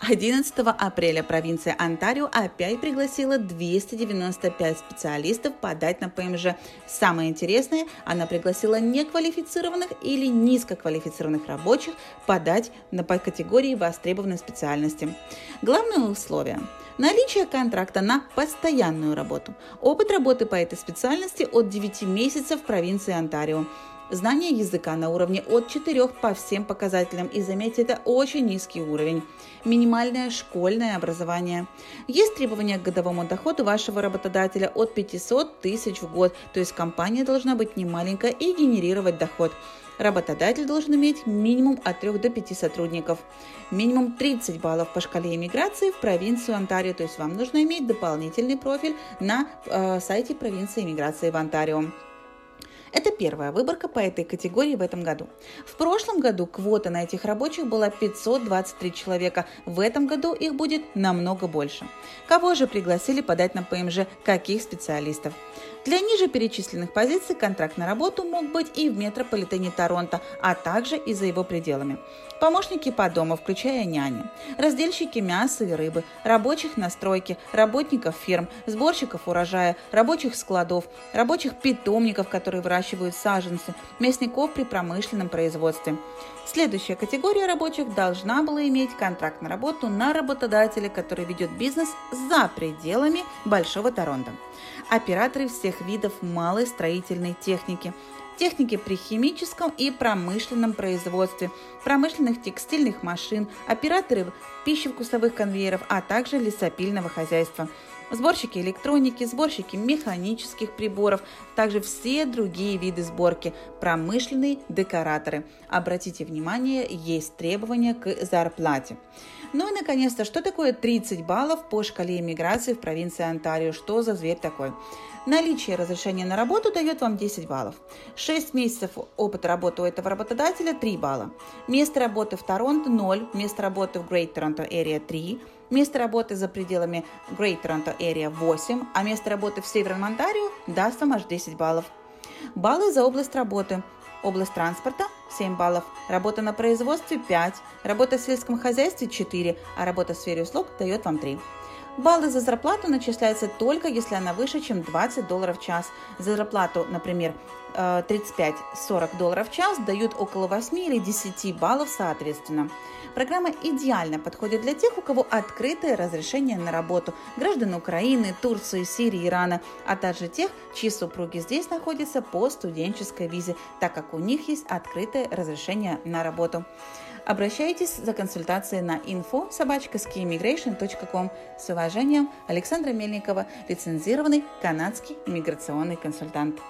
11 апреля провинция Онтарио опять пригласила 295 специалистов подать на ПМЖ. Самое интересное, она пригласила неквалифицированных или низкоквалифицированных рабочих подать на по категории востребованной специальности. Главное условие – наличие контракта на постоянную работу. Опыт работы по этой специальности от 9 месяцев в провинции Онтарио. Знание языка на уровне от 4 по всем показателям. И заметьте, это очень низкий уровень. Минимальное школьное образование. Есть требования к годовому доходу вашего работодателя от 500 тысяч в год. То есть компания должна быть не маленькая и генерировать доход. Работодатель должен иметь минимум от 3 до 5 сотрудников. Минимум 30 баллов по шкале иммиграции в провинцию Онтарио. То есть вам нужно иметь дополнительный профиль на э, сайте провинции иммиграции в Онтарио. Это первая выборка по этой категории в этом году. В прошлом году квота на этих рабочих была 523 человека. В этом году их будет намного больше. Кого же пригласили подать на ПМЖ? Каких специалистов? Для ниже перечисленных позиций контракт на работу мог быть и в метрополитене Торонто, а также и за его пределами. Помощники по дому, включая няни, раздельщики мяса и рыбы, рабочих на стройке, работников ферм, сборщиков урожая, рабочих складов, рабочих питомников, которые выращивают саженцы, мясников при промышленном производстве. Следующая категория рабочих должна была иметь контракт на работу на работодателя, который ведет бизнес за пределами Большого Торонто. Операторы всех видов малой строительной техники – техники при химическом и промышленном производстве, промышленных текстильных машин, операторы пищевкусовых конвейеров, а также лесопильного хозяйства сборщики электроники, сборщики механических приборов, также все другие виды сборки, промышленные декораторы. Обратите внимание, есть требования к зарплате. Ну и, наконец-то, что такое 30 баллов по шкале иммиграции в провинции Онтарио? Что за зверь такой? Наличие разрешения на работу дает вам 10 баллов. 6 месяцев опыта работы у этого работодателя 3 балла. Место работы в Торонто 0, место работы в Great Toronto Area 3, место работы за пределами Great Toronto Area 8, а место работы в Северном Онтарио даст вам аж 10 баллов. Баллы за область работы. Область транспорта 7 баллов, работа на производстве 5, работа в сельском хозяйстве 4, а работа в сфере услуг дает вам 3. Баллы за зарплату начисляются только, если она выше, чем 20 долларов в час. За зарплату, например, 35-40 э, долларов в час дают около 8 или 10 баллов соответственно. Программа идеально подходит для тех, у кого открытое разрешение на работу, граждан Украины, Турции, Сирии, Ирана, а также тех, чьи супруги здесь находятся по студенческой визе, так как у них есть открытое разрешение на работу. Обращайтесь за консультацией на info собачка.skiimmigration.com. С уважением, Александра Мельникова, лицензированный канадский иммиграционный консультант.